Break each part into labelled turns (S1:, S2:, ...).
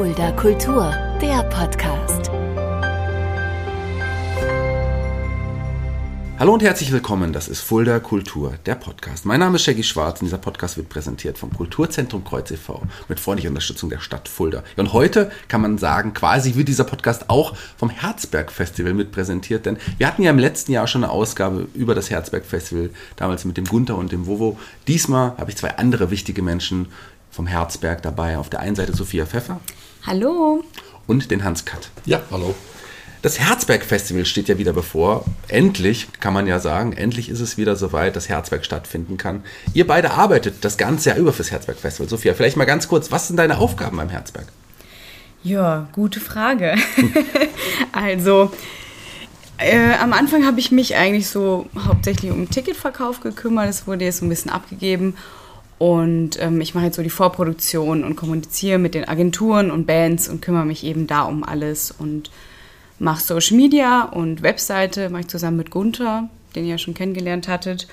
S1: Fulda Kultur, der Podcast.
S2: Hallo und herzlich willkommen, das ist Fulda Kultur, der Podcast. Mein Name ist Shaggy Schwarz und dieser Podcast wird präsentiert vom Kulturzentrum Kreuz e.V. mit freundlicher Unterstützung der Stadt Fulda. Und heute kann man sagen, quasi wird dieser Podcast auch vom Herzberg Festival mit präsentiert, denn wir hatten ja im letzten Jahr schon eine Ausgabe über das Herzberg Festival, damals mit dem Gunther und dem Wovo. Diesmal habe ich zwei andere wichtige Menschen vom Herzberg dabei. Auf der einen Seite Sophia Pfeffer.
S3: Hallo.
S2: Und den Hans Katt.
S4: Ja, hallo.
S2: Das Herzberg Festival steht ja wieder bevor. Endlich, kann man ja sagen, endlich ist es wieder soweit, dass Herzberg stattfinden kann. Ihr beide arbeitet das ganze Jahr über fürs Herzberg Festival. Sophia, vielleicht mal ganz kurz, was sind deine Aufgaben beim Herzberg?
S3: Ja, gute Frage. also, äh, am Anfang habe ich mich eigentlich so hauptsächlich um Ticketverkauf gekümmert. Es wurde jetzt so ein bisschen abgegeben. Und ähm, ich mache jetzt so die Vorproduktion und kommuniziere mit den Agenturen und Bands und kümmere mich eben da um alles und mache Social Media und Webseite, mache ich zusammen mit Gunther, den ihr ja schon kennengelernt hattet.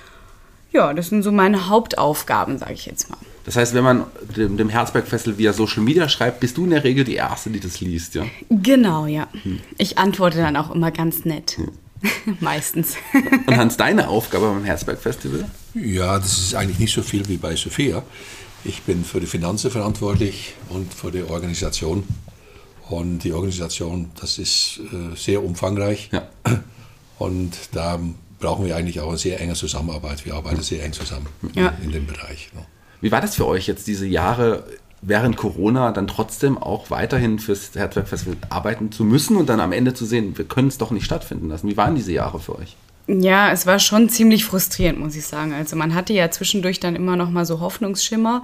S3: Ja, das sind so meine Hauptaufgaben, sage ich jetzt mal.
S2: Das heißt, wenn man dem, dem Herzberg Festival via Social Media schreibt, bist du in der Regel die Erste, die das liest, ja?
S3: Genau, ja. Hm. Ich antworte dann auch immer ganz nett. Hm. Meistens.
S2: Und Hans, deine Aufgabe beim Herzberg Festival?
S4: Ja, das ist eigentlich nicht so viel wie bei Sophia. Ich bin für die Finanzen verantwortlich und für die Organisation und die Organisation, das ist äh, sehr umfangreich. Ja. Und da brauchen wir eigentlich auch eine sehr enge Zusammenarbeit. Wir arbeiten sehr eng zusammen ja. in, in dem Bereich. Ne?
S2: Wie war das für euch jetzt diese Jahre während Corona dann trotzdem auch weiterhin fürs Herzberg-Festival arbeiten zu müssen und dann am Ende zu sehen, wir können es doch nicht stattfinden lassen? Wie waren diese Jahre für euch?
S3: Ja, es war schon ziemlich frustrierend, muss ich sagen. Also man hatte ja zwischendurch dann immer noch mal so Hoffnungsschimmer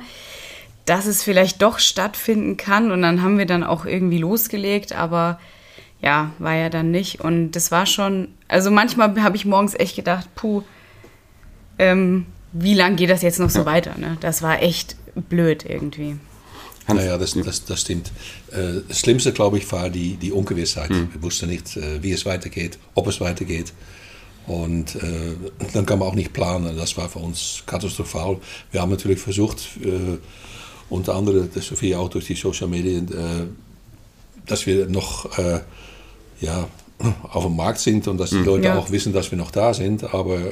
S3: dass es vielleicht doch stattfinden kann. Und dann haben wir dann auch irgendwie losgelegt, aber ja, war ja dann nicht. Und das war schon, also manchmal habe ich morgens echt gedacht, puh, ähm, wie lange geht das jetzt noch so ja. weiter? Ne? Das war echt blöd irgendwie.
S4: Naja, das, das, das stimmt. Das Schlimmste, glaube ich, war die, die Ungewissheit. Mhm. Wir wussten nicht, äh, wie es weitergeht, ob es weitergeht. Und äh, dann kann man auch nicht planen. Das war für uns katastrophal. Wir haben natürlich versucht, äh, unter anderem das Sophia auch durch die Social Media, äh, dass wir noch ja, auf dem Markt sind und dass die mhm. Leute ja. auch wissen, dass wir noch da sind. Aber äh,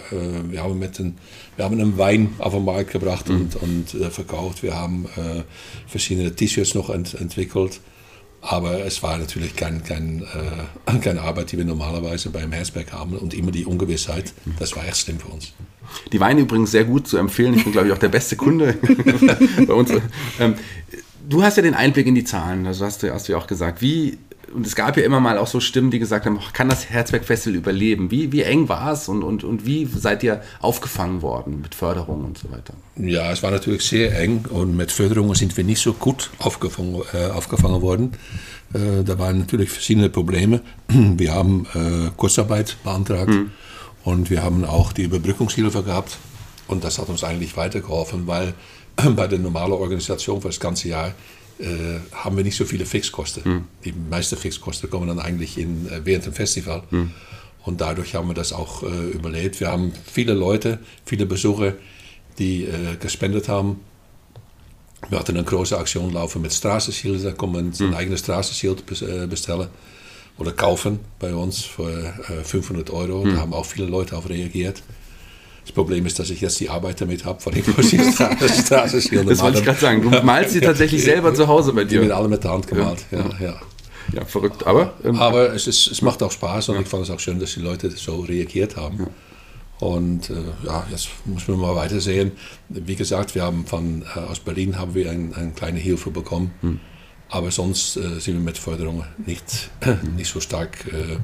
S4: wir, haben mit den, wir haben einen Wein auf den Markt gebracht mhm. und, und äh, verkauft. Wir haben äh, verschiedene T-Shirts noch ent entwickelt. Aber es war natürlich kein, kein, äh, keine Arbeit, die wir normalerweise beim Herzberg haben und immer die Ungewissheit. Das war echt schlimm für uns.
S2: Die Weine übrigens sehr gut zu empfehlen. Ich bin, glaube ich, auch der beste Kunde bei uns. Ähm, du hast ja den Einblick in die Zahlen, das hast du, hast du ja auch gesagt. Wie, und es gab ja immer mal auch so Stimmen, die gesagt haben, kann das Herzberg Festival überleben? Wie, wie eng war es und, und, und wie seid ihr aufgefangen worden mit Förderung und so weiter?
S4: Ja, es war natürlich sehr eng und mit Förderungen sind wir nicht so gut aufgefangen, äh, aufgefangen worden. Äh, da waren natürlich verschiedene Probleme. Wir haben äh, Kurzarbeit beantragt. Hm und wir haben auch die Überbrückungshilfe gehabt. Und das hat uns eigentlich weitergeholfen, weil bei der normalen Organisation für das ganze Jahr haben wir nicht so viele Fixkosten. Mhm. Die meisten Fixkosten kommen dann eigentlich in, äh, während dem Festival. Mhm. Und dadurch haben wir das auch äh, überlebt. Wir haben viele Leute, viele Besucher, die äh, gespendet haben. Wir hatten eine große Aktion laufen mit Straßenschild. Da kann man mhm. ein eigenes Straßenschild äh, bestellen oder kaufen bei uns für 500 äh, Euro. Da hm. haben auch viele Leute auf reagiert. Das Problem ist, dass ich jetzt die Arbeit damit habe, von den
S2: Straßenschildern. Das wollte ich gerade sagen. Du malst sie tatsächlich selber zu Hause bei dir.
S4: Die werden alle mit der Hand gemalt. Ja, ja. ja.
S2: ja verrückt. Aber,
S4: ähm, aber es, ist, es macht auch Spaß und ja. ich fand es auch schön, dass die Leute so reagiert haben. Und äh, ja, jetzt müssen wir mal weitersehen. Wie gesagt, wir haben von, äh, aus Berlin haben wir ein, eine kleine Hilfe bekommen. Hm. Aber sonst äh, sind wir mit Förderungen nicht, nicht so stark äh,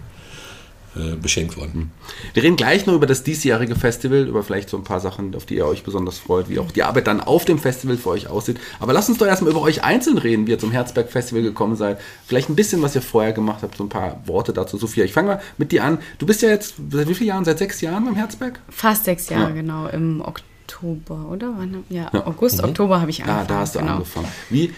S4: äh, beschenkt worden. Hm.
S2: Wir reden gleich noch über das diesjährige Festival, über vielleicht so ein paar Sachen, auf die ihr euch besonders freut, wie auch die Arbeit dann auf dem Festival für euch aussieht. Aber lasst uns doch erstmal über euch einzeln reden, wie ihr zum Herzberg Festival gekommen seid. Vielleicht ein bisschen, was ihr vorher gemacht habt, so ein paar Worte dazu. Sophia, ich fange mal mit dir an. Du bist ja jetzt seit wie vielen Jahren? Seit sechs Jahren beim Herzberg?
S3: Fast sechs Jahre, ja. genau. Im Oktober, oder? Ja, ja. August, mhm. Oktober habe ich
S2: angefangen. Ah, da hast du genau. angefangen. Wie,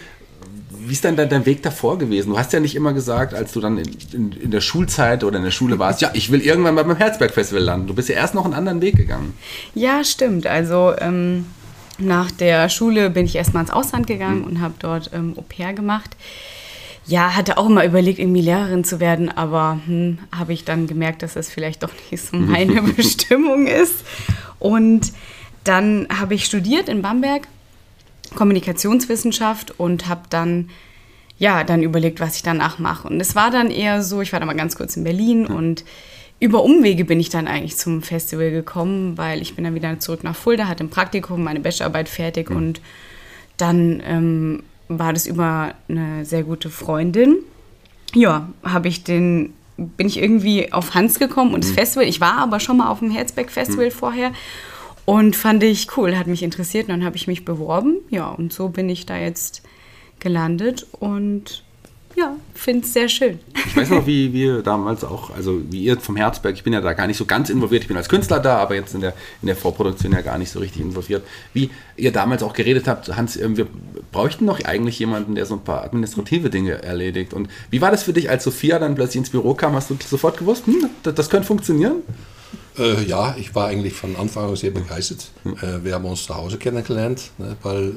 S2: wie ist dann dein, dein, Weg davor gewesen? Du hast ja nicht immer gesagt, als du dann in, in, in, der Schulzeit oder in der Schule warst, ja, ich will irgendwann mal beim Herzberg-Festival landen. Du bist ja erst noch einen anderen Weg gegangen.
S3: Ja, stimmt. Also ähm, nach der Schule bin ich erstmal ins Ausland gegangen mhm. und habe dort ähm, Au pair gemacht. ja, hatte auch immer überlegt, irgendwie Lehrerin zu werden, aber hm, habe ich dann gemerkt, dass das vielleicht doch nicht so meine Bestimmung ist. Und dann habe ich studiert in Bamberg Kommunikationswissenschaft und habe dann ja dann überlegt, was ich danach mache. Und es war dann eher so, ich war dann mal ganz kurz in Berlin ja. und über Umwege bin ich dann eigentlich zum Festival gekommen, weil ich bin dann wieder zurück nach Fulda, hatte ein Praktikum, meine Bachelorarbeit fertig mhm. und dann ähm, war das über eine sehr gute Freundin. Ja, habe ich den bin ich irgendwie auf Hans gekommen und das mhm. Festival. Ich war aber schon mal auf dem Herzberg Festival mhm. vorher und fand ich cool, hat mich interessiert und dann habe ich mich beworben. Ja, und so bin ich da jetzt gelandet und ja, finde es sehr schön.
S2: Ich weiß noch, wie wir damals auch, also wie ihr vom Herzberg, ich bin ja da gar nicht so ganz involviert, ich bin als Künstler da, aber jetzt in der, in der Vorproduktion ja gar nicht so richtig involviert. Wie ihr damals auch geredet habt, Hans, ähm, wir bräuchten noch eigentlich jemanden, der so ein paar administrative Dinge erledigt. Und wie war das für dich, als Sophia dann plötzlich ins Büro kam? Hast du sofort gewusst, hm, das, das könnte funktionieren?
S4: Äh, ja, ich war eigentlich von Anfang an sehr begeistert. Hm. Äh, wir haben uns zu Hause kennengelernt, ne, weil äh,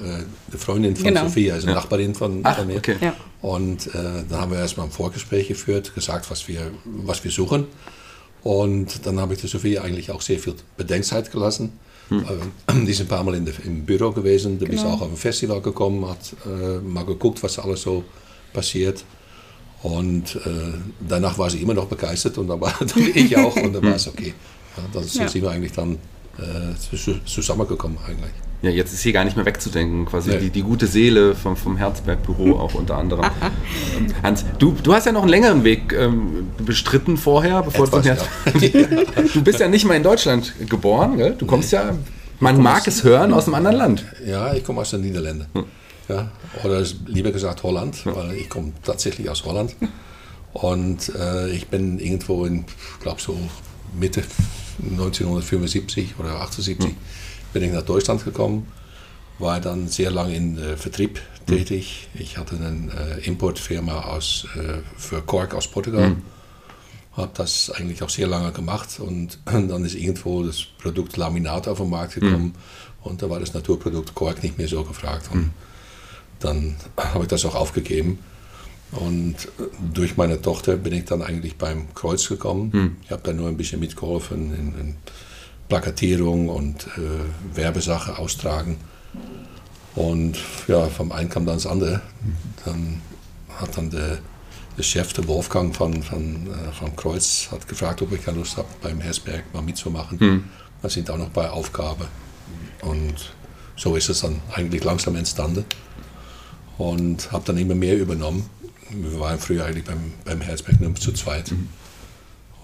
S4: die Freundin von genau. Sophie, also ja. Nachbarin von, Ach, von mir. Okay. Ja. Und äh, dann haben wir erstmal ein Vorgespräch geführt, gesagt, was wir, was wir suchen. Und dann habe ich der Sophie eigentlich auch sehr viel Bedenkzeit gelassen. Hm. die ist ein paar Mal in de, im Büro gewesen, du genau. bist auch auf ein Festival gekommen, hat äh, mal geguckt, was alles so passiert. Und äh, danach war sie immer noch begeistert und dann war dann ich auch und dann war es okay. Ja, dann ja. sind wir eigentlich dann äh, zusammengekommen eigentlich.
S2: Ja, jetzt ist hier gar nicht mehr wegzudenken, quasi nee. die, die gute Seele vom, vom Herzberg-Büro auch unter anderem. Hans, du, du hast ja noch einen längeren Weg ähm, bestritten vorher, bevor Etwas, du ja. Du bist ja nicht mal in Deutschland geboren, gell? Du kommst nee. ja, man mag es hören, aus einem anderen Land.
S4: Ja, ich komme aus den Niederlanden. Hm. Ja, oder lieber gesagt Holland, hm. weil ich komme tatsächlich aus Holland. Und äh, ich bin irgendwo in, glaube so Mitte 1975 oder 78 mhm. bin ich nach Deutschland gekommen, war dann sehr lange in äh, Vertrieb hm. tätig. Ich hatte eine äh, Importfirma aus, äh, für Kork aus Portugal. Mhm. Habe das eigentlich auch sehr lange gemacht und dann ist irgendwo das Produkt Laminat auf den Markt gekommen mhm. und da war das Naturprodukt Kork nicht mehr so gefragt. Und hm. dann habe ich das auch aufgegeben und durch meine Tochter bin ich dann eigentlich beim Kreuz gekommen. Hm. Ich habe da nur ein bisschen mitgeholfen in, in Plakatierung und äh, Werbesache austragen. Und ja, vom einen kam dann das andere. Dann hat dann der, der Chef, der Wolfgang von, von, äh, vom Kreuz, hat gefragt, ob ich keine Lust habe, beim Hersberg mal mitzumachen. Hm. Wir sind auch noch bei Aufgabe. Und so ist es dann eigentlich langsam entstanden. Und habe dann immer mehr übernommen wir waren früher eigentlich beim, beim Herzberg nur zu zweit. Mhm.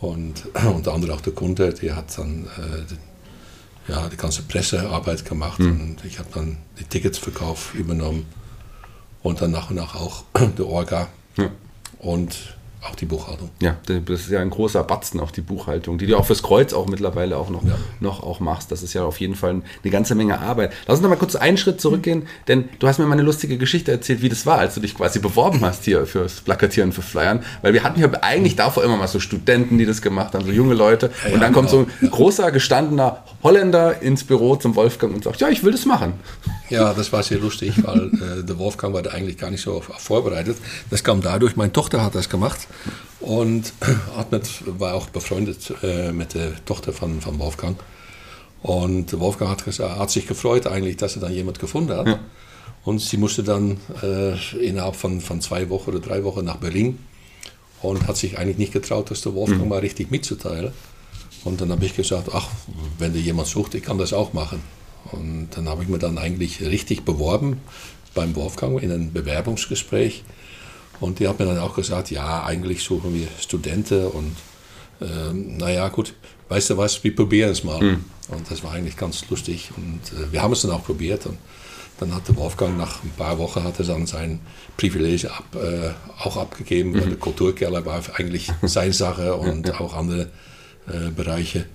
S4: Und unter anderem auch der Kunde, der hat dann äh, ja, die ganze Pressearbeit gemacht mhm. und ich habe dann die Tickets verkauft übernommen und dann nach und nach auch der Orga. Ja. Und auch die Buchhaltung.
S2: Ja, das ist ja ein großer Batzen, auch die Buchhaltung, die du auch fürs Kreuz auch mittlerweile auch noch, ja. noch auch machst. Das ist ja auf jeden Fall eine ganze Menge Arbeit. Lass uns noch mal kurz einen Schritt zurückgehen, denn du hast mir mal eine lustige Geschichte erzählt, wie das war, als du dich quasi beworben hast hier fürs Plakatieren, für Flyern. Weil wir hatten ja eigentlich davor immer mal so Studenten, die das gemacht haben, so junge Leute. Ja, und dann kommt genau. so ein großer, gestandener Holländer ins Büro zum Wolfgang und sagt, ja, ich will das machen.
S4: Ja, das war sehr lustig, weil äh, der Wolfgang war da eigentlich gar nicht so vorbereitet. Das kam dadurch, meine Tochter hat das gemacht und mit, war auch befreundet äh, mit der Tochter von, von Wolfgang. Und Wolfgang hat, hat sich gefreut eigentlich, dass er dann jemand gefunden hat. Ja. Und sie musste dann äh, innerhalb von, von zwei Wochen oder drei Wochen nach Berlin und hat sich eigentlich nicht getraut, das der Wolfgang mhm. mal richtig mitzuteilen. Und dann habe ich gesagt, ach, wenn dir jemand sucht, ich kann das auch machen. Und dann habe ich mir dann eigentlich richtig beworben beim Wolfgang in einem Bewerbungsgespräch. Und die hat mir dann auch gesagt, ja, eigentlich suchen wir Studenten und ähm, naja, gut, weißt du was, wir probieren es mal. Mhm. Und das war eigentlich ganz lustig und äh, wir haben es dann auch probiert. Und dann hat der Wolfgang nach ein paar Wochen hat er dann sein Privileg ab, äh, auch abgegeben, mhm. weil der Kulturkeller war eigentlich seine Sache und auch andere äh, Bereiche.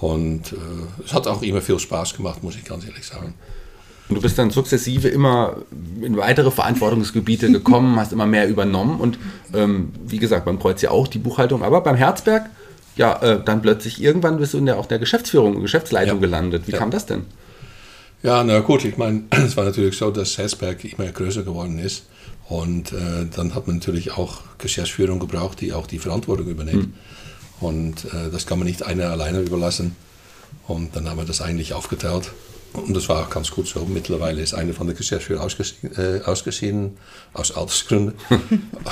S4: Und äh, es hat auch immer viel Spaß gemacht, muss ich ganz ehrlich sagen.
S2: Und du bist dann sukzessive immer in weitere Verantwortungsgebiete gekommen, hast immer mehr übernommen und ähm, wie gesagt, beim Kreuz ja auch die Buchhaltung, aber beim Herzberg, ja, äh, dann plötzlich irgendwann bist du in der, auch der Geschäftsführung, Geschäftsleitung ja. gelandet. Wie ja. kam das denn?
S4: Ja, na gut, ich meine, es war natürlich so, dass Herzberg immer größer geworden ist. Und äh, dann hat man natürlich auch Geschäftsführung gebraucht, die auch die Verantwortung übernimmt. Mhm. Und äh, das kann man nicht einer alleine überlassen. Und dann haben wir das eigentlich aufgeteilt. Und das war auch ganz gut so. Mittlerweile ist einer von der Geschäftsführer ausgeschieden, äh, ausgeschieden aus Altersgründen.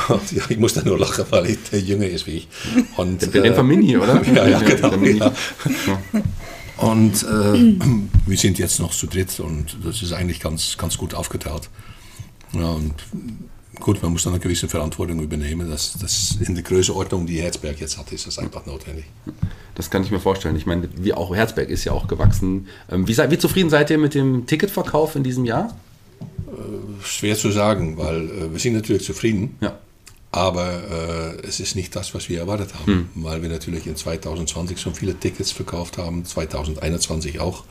S4: und, ja, ich muss da nur lachen, weil er jünger ist wie ich.
S2: Und, der äh, Mini, oder?
S4: ja, ja, genau. Ja. Und äh, wir sind jetzt noch zu dritt und das ist eigentlich ganz, ganz gut aufgeteilt. Ja, und gut, man muss dann eine gewisse Verantwortung übernehmen. Das, das in der Größenordnung, die Herzberg jetzt hat, ist das einfach notwendig.
S2: Das kann ich mir vorstellen. Ich meine, wie auch Herzberg ist ja auch gewachsen. Ähm, wie, wie zufrieden seid ihr mit dem Ticketverkauf in diesem Jahr?
S4: Äh, schwer zu sagen, weil äh, wir sind natürlich zufrieden. Ja. Aber äh, es ist nicht das, was wir erwartet haben, hm. weil wir natürlich in 2020 schon viele Tickets verkauft haben, 2021 auch.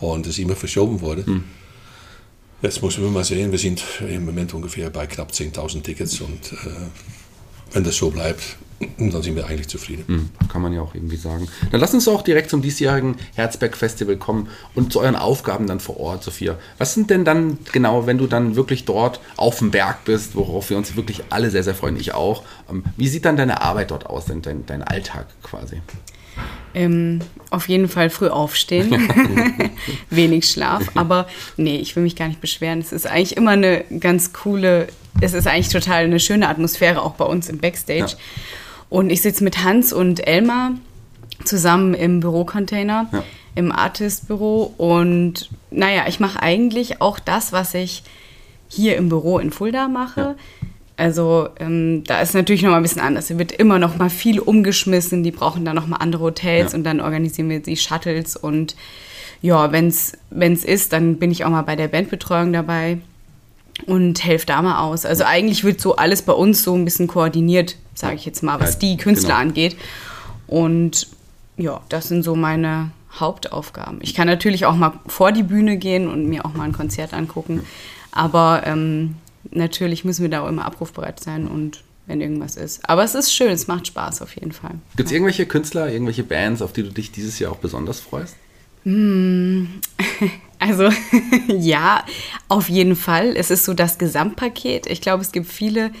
S4: Und es immer verschoben wurde. Hm. Jetzt müssen wir mal sehen, wir sind im Moment ungefähr bei knapp 10.000 Tickets und äh, wenn das so bleibt, dann sind wir eigentlich zufrieden.
S2: Mhm, kann man ja auch irgendwie sagen. Dann lass uns auch direkt zum diesjährigen Herzberg Festival kommen und zu euren Aufgaben dann vor Ort, Sophia. Was sind denn dann genau, wenn du dann wirklich dort auf dem Berg bist, worauf wir uns wirklich alle sehr, sehr freuen, ich auch. Ähm, wie sieht dann deine Arbeit dort aus, dein, dein Alltag quasi?
S3: Ähm, auf jeden Fall früh aufstehen, wenig Schlaf, aber nee, ich will mich gar nicht beschweren. Es ist eigentlich immer eine ganz coole, es ist eigentlich total eine schöne Atmosphäre auch bei uns im Backstage. Ja. Und ich sitze mit Hans und Elmar zusammen im Bürocontainer, ja. im Artist-Büro und naja, ich mache eigentlich auch das, was ich hier im Büro in Fulda mache. Ja also ähm, da ist natürlich noch mal ein bisschen anders. Es wird immer noch mal viel umgeschmissen. Die brauchen dann noch mal andere Hotels ja. und dann organisieren wir die Shuttles und ja, wenn es ist, dann bin ich auch mal bei der Bandbetreuung dabei und helfe da mal aus. Also eigentlich wird so alles bei uns so ein bisschen koordiniert, sage ich jetzt mal, was ja, die Künstler genau. angeht. Und ja, das sind so meine Hauptaufgaben. Ich kann natürlich auch mal vor die Bühne gehen und mir auch mal ein Konzert angucken. Aber ähm, natürlich müssen wir da auch immer abrufbereit sein und wenn irgendwas ist. Aber es ist schön, es macht Spaß auf jeden Fall.
S2: Gibt es irgendwelche Künstler, irgendwelche Bands, auf die du dich dieses Jahr auch besonders freust?
S3: Hm, also ja, auf jeden Fall. Es ist so das Gesamtpaket. Ich glaube, es gibt viele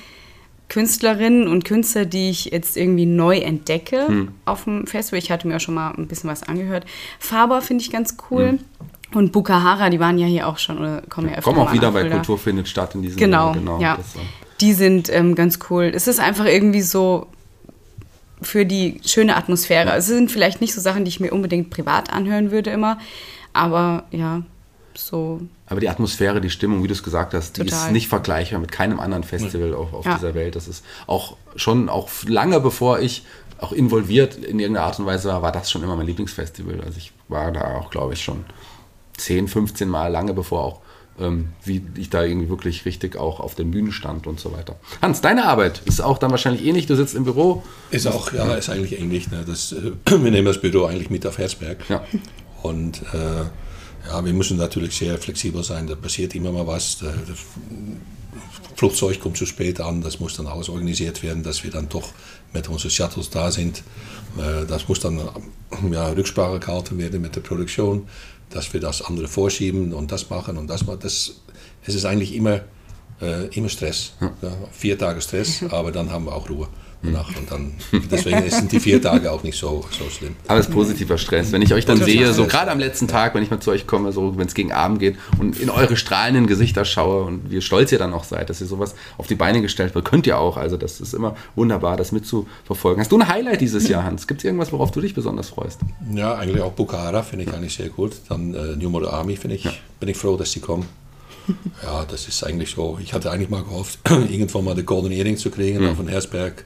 S3: Künstlerinnen und Künstler, die ich jetzt irgendwie neu entdecke hm. auf dem Festival. Ich hatte mir auch schon mal ein bisschen was angehört. Faber finde ich ganz cool. Hm. Und Bukahara, die waren ja hier auch schon oder kommen ja öfter
S2: Kommen auch wieder, weil Kultur findet statt in diesem
S3: Genau, genau ja. Das, die sind ähm, ganz cool. Es ist einfach irgendwie so für die schöne Atmosphäre. Es sind vielleicht nicht so Sachen, die ich mir unbedingt privat anhören würde immer, aber ja, so.
S2: Aber die Atmosphäre, die Stimmung, wie du es gesagt hast, die Total. ist nicht vergleichbar mit keinem anderen Festival auf, auf ja. dieser Welt. Das ist auch schon auch lange bevor ich auch involviert in irgendeiner Art und Weise war, war das schon immer mein Lieblingsfestival. Also ich war da auch, glaube ich, schon 10, 15 Mal lange bevor auch ähm, wie ich da irgendwie wirklich richtig auch auf den Bühnen stand und so weiter. Hans, deine Arbeit ist auch dann wahrscheinlich ähnlich. Du sitzt im Büro.
S4: Ist auch, ja, ist eigentlich ähnlich. Ne? Das, äh, wir nehmen das Büro eigentlich mit auf Herzberg. Ja. Und äh, ja, wir müssen natürlich sehr flexibel sein. Da passiert immer mal was. Das Flugzeug kommt zu spät an. Das muss dann alles organisiert werden, dass wir dann doch mit unseren Shuttles da sind. Äh, das muss dann ja, Rücksprache gehalten werden mit der Produktion dass wir das andere vorschieben und das machen und das machen. Das, es ist eigentlich immer, äh, immer Stress. Ja. vier Tage Stress, aber dann haben wir auch Ruhe. Danach. Und dann, deswegen sind die vier Tage auch nicht so, so schlimm.
S2: Aber es ist positiver Stress. Wenn ich euch dann sehe, so gerade am letzten Tag, wenn ich mal zu euch komme, so wenn es gegen Abend geht und in eure strahlenden Gesichter schaue und wie stolz ihr dann auch seid, dass ihr sowas auf die Beine gestellt wird, könnt ihr auch. Also das ist immer wunderbar, das mitzuverfolgen. Hast du ein Highlight dieses Jahr, Hans? Gibt es irgendwas, worauf du dich besonders freust?
S4: Ja, eigentlich auch Bukhara finde ich eigentlich sehr gut. Dann äh, New Model Army finde ich, ja. bin ich froh, dass sie kommen. Ja, das ist eigentlich so. Ich hatte eigentlich mal gehofft, irgendwann mal Golden Earring zu kriegen mhm. auf den Herzberg.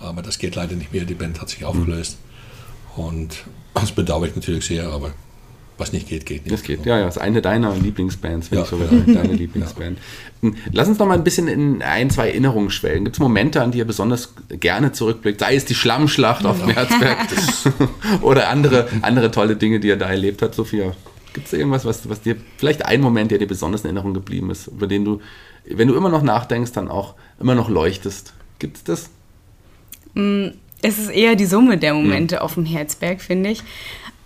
S4: Aber das geht leider nicht mehr. Die Band hat sich aufgelöst. Und das bedauere ich natürlich sehr, aber was nicht geht, geht nicht.
S2: Das geht, ja, ja. Das ist eine deiner Lieblingsbands, finde ja. ich sogar deine Lieblingsband. Ja. Lass uns noch mal ein bisschen in ein, zwei Erinnerungen schwellen. Gibt es Momente, an die ihr besonders gerne zurückblickt? Sei es die Schlammschlacht auf dem Herzberg oder andere, andere tolle Dinge, die ihr da erlebt habt, Sophia? Gibt es irgendwas, was, was dir, vielleicht ein Moment, der dir besonders in Erinnerung geblieben ist, über den du, wenn du immer noch nachdenkst, dann auch immer noch leuchtest? Gibt es das?
S3: Mm, es ist eher die Summe der Momente mhm. auf dem Herzberg, finde ich.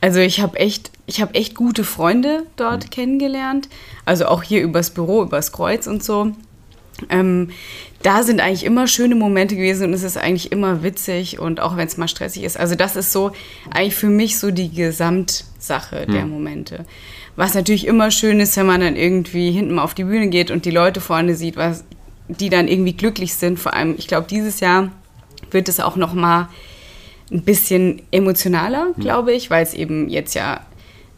S3: Also ich habe echt, ich habe echt gute Freunde dort mhm. kennengelernt. Also auch hier übers Büro, übers Kreuz und so. Ähm, da sind eigentlich immer schöne Momente gewesen und es ist eigentlich immer witzig und auch wenn es mal stressig ist. Also das ist so eigentlich für mich so die Gesamtsache mhm. der Momente. Was natürlich immer schön ist, wenn man dann irgendwie hinten mal auf die Bühne geht und die Leute vorne sieht, was, die dann irgendwie glücklich sind. Vor allem, ich glaube, dieses Jahr wird es auch noch mal ein bisschen emotionaler, hm. glaube ich, weil es eben jetzt ja,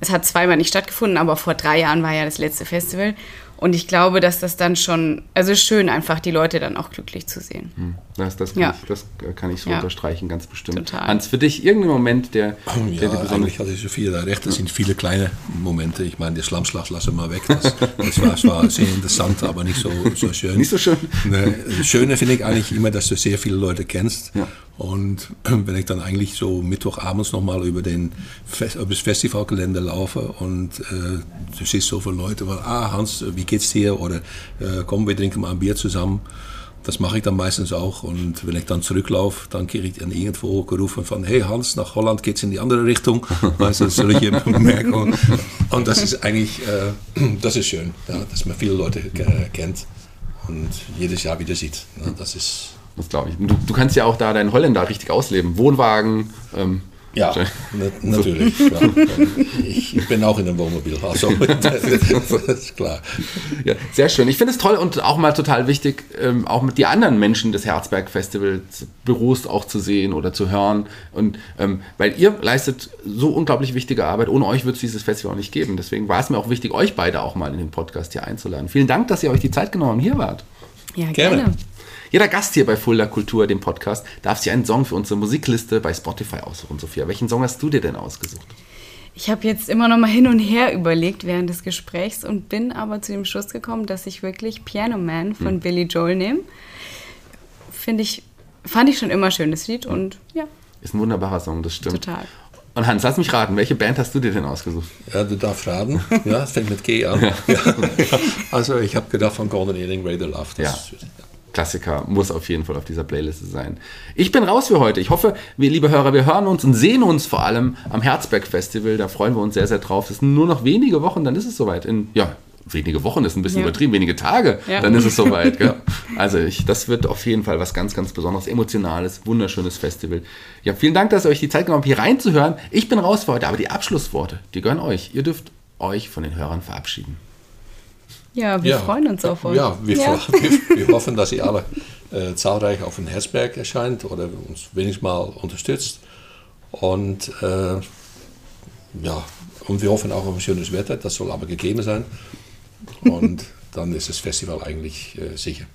S3: es hat zweimal nicht stattgefunden, aber vor drei Jahren war ja das letzte Festival. Und ich glaube, dass das dann schon, also schön einfach, die Leute dann auch glücklich zu sehen. Hm.
S2: Das, das, kann, ja. ich, das kann ich so ja. unterstreichen, ganz bestimmt. Total. Hans, für dich irgendein Moment, der,
S4: oh, ja, der eigentlich hatte ich so viele da recht. Das sind viele kleine Momente. Ich meine, der Schlammschlag lassen wir mal weg. Das, das, war, das war sehr interessant, aber nicht so, so schön.
S2: Nicht so schön.
S4: Ne, das Schöne finde ich eigentlich immer, dass du sehr viele Leute kennst. Ja. Und wenn ich dann eigentlich so Mittwochabends nochmal über, den, über das Festivalgelände laufe und äh, du siehst so viele Leute, weil, ah Hans, wie geht's dir? Oder äh, komm, wir trinken mal ein Bier zusammen. Das mache ich dann meistens auch. Und wenn ich dann zurücklaufe, dann kriege ich dann irgendwo gerufen von, hey Hans, nach Holland geht es in die andere Richtung. Also solche Bemerkungen. Und das ist eigentlich, äh, das ist schön, ja, dass man viele Leute kennt und jedes Jahr wieder sieht. Ja, das ist
S2: das glaube ich. Du, du, kannst ja auch da deinen Holländer richtig ausleben. Wohnwagen. Ähm,
S4: ja, natürlich. Ja. Ich bin auch in einem Wohnmobil, also das ist klar.
S2: Ja, sehr schön. Ich finde es toll und auch mal total wichtig, ähm, auch mit die anderen Menschen des Herzberg Festivals Büros auch zu sehen oder zu hören. Und ähm, weil ihr leistet so unglaublich wichtige Arbeit. Ohne euch wird es dieses Festival auch nicht geben. Deswegen war es mir auch wichtig, euch beide auch mal in den Podcast hier einzuladen. Vielen Dank, dass ihr euch die Zeit genommen hier wart.
S3: Ja, gerne. gerne.
S2: Jeder Gast hier bei Fulda Kultur, dem Podcast, darf sich einen Song für unsere Musikliste bei Spotify aussuchen. Sophia, welchen Song hast du dir denn ausgesucht?
S3: Ich habe jetzt immer noch mal hin und her überlegt während des Gesprächs und bin aber zu dem Schluss gekommen, dass ich wirklich Piano Man von hm. Billy Joel nehme. Finde ich, fand ich schon immer ein schönes Lied und ja.
S2: Ist ein wunderbarer Song, das stimmt.
S3: Total.
S2: Und Hans, lass mich raten, welche Band hast du dir denn ausgesucht?
S4: Ja, du darfst raten. Ja, es fängt mit G an. Ja. Ja. Also ich habe gedacht von Golden Earring, Ray the Love.
S2: Das ja. Ist, Klassiker muss auf jeden Fall auf dieser Playliste sein. Ich bin raus für heute. Ich hoffe, wir, liebe Hörer, wir hören uns und sehen uns vor allem am Herzberg Festival. Da freuen wir uns sehr, sehr drauf. Es sind nur noch wenige Wochen, dann ist es soweit. In, ja, wenige Wochen ist ein bisschen ja. übertrieben, wenige Tage, ja. dann ist es soweit. Gell? Also ich, das wird auf jeden Fall was ganz, ganz Besonderes, emotionales, wunderschönes Festival. Ja, vielen Dank, dass ihr euch die Zeit genommen habt, hier reinzuhören. Ich bin raus für heute, aber die Abschlussworte, die gehören euch. Ihr dürft euch von den Hörern verabschieden.
S3: Ja, wir ja, freuen uns auf euch.
S4: Ja, wir, ja. wir, wir hoffen, dass ihr alle äh, zahlreich auf dem Herzberg erscheint oder uns wenigstens mal unterstützt. Und äh, ja, und wir hoffen auch auf ein schönes Wetter, das soll aber gegeben sein. Und dann ist das Festival eigentlich äh, sicher.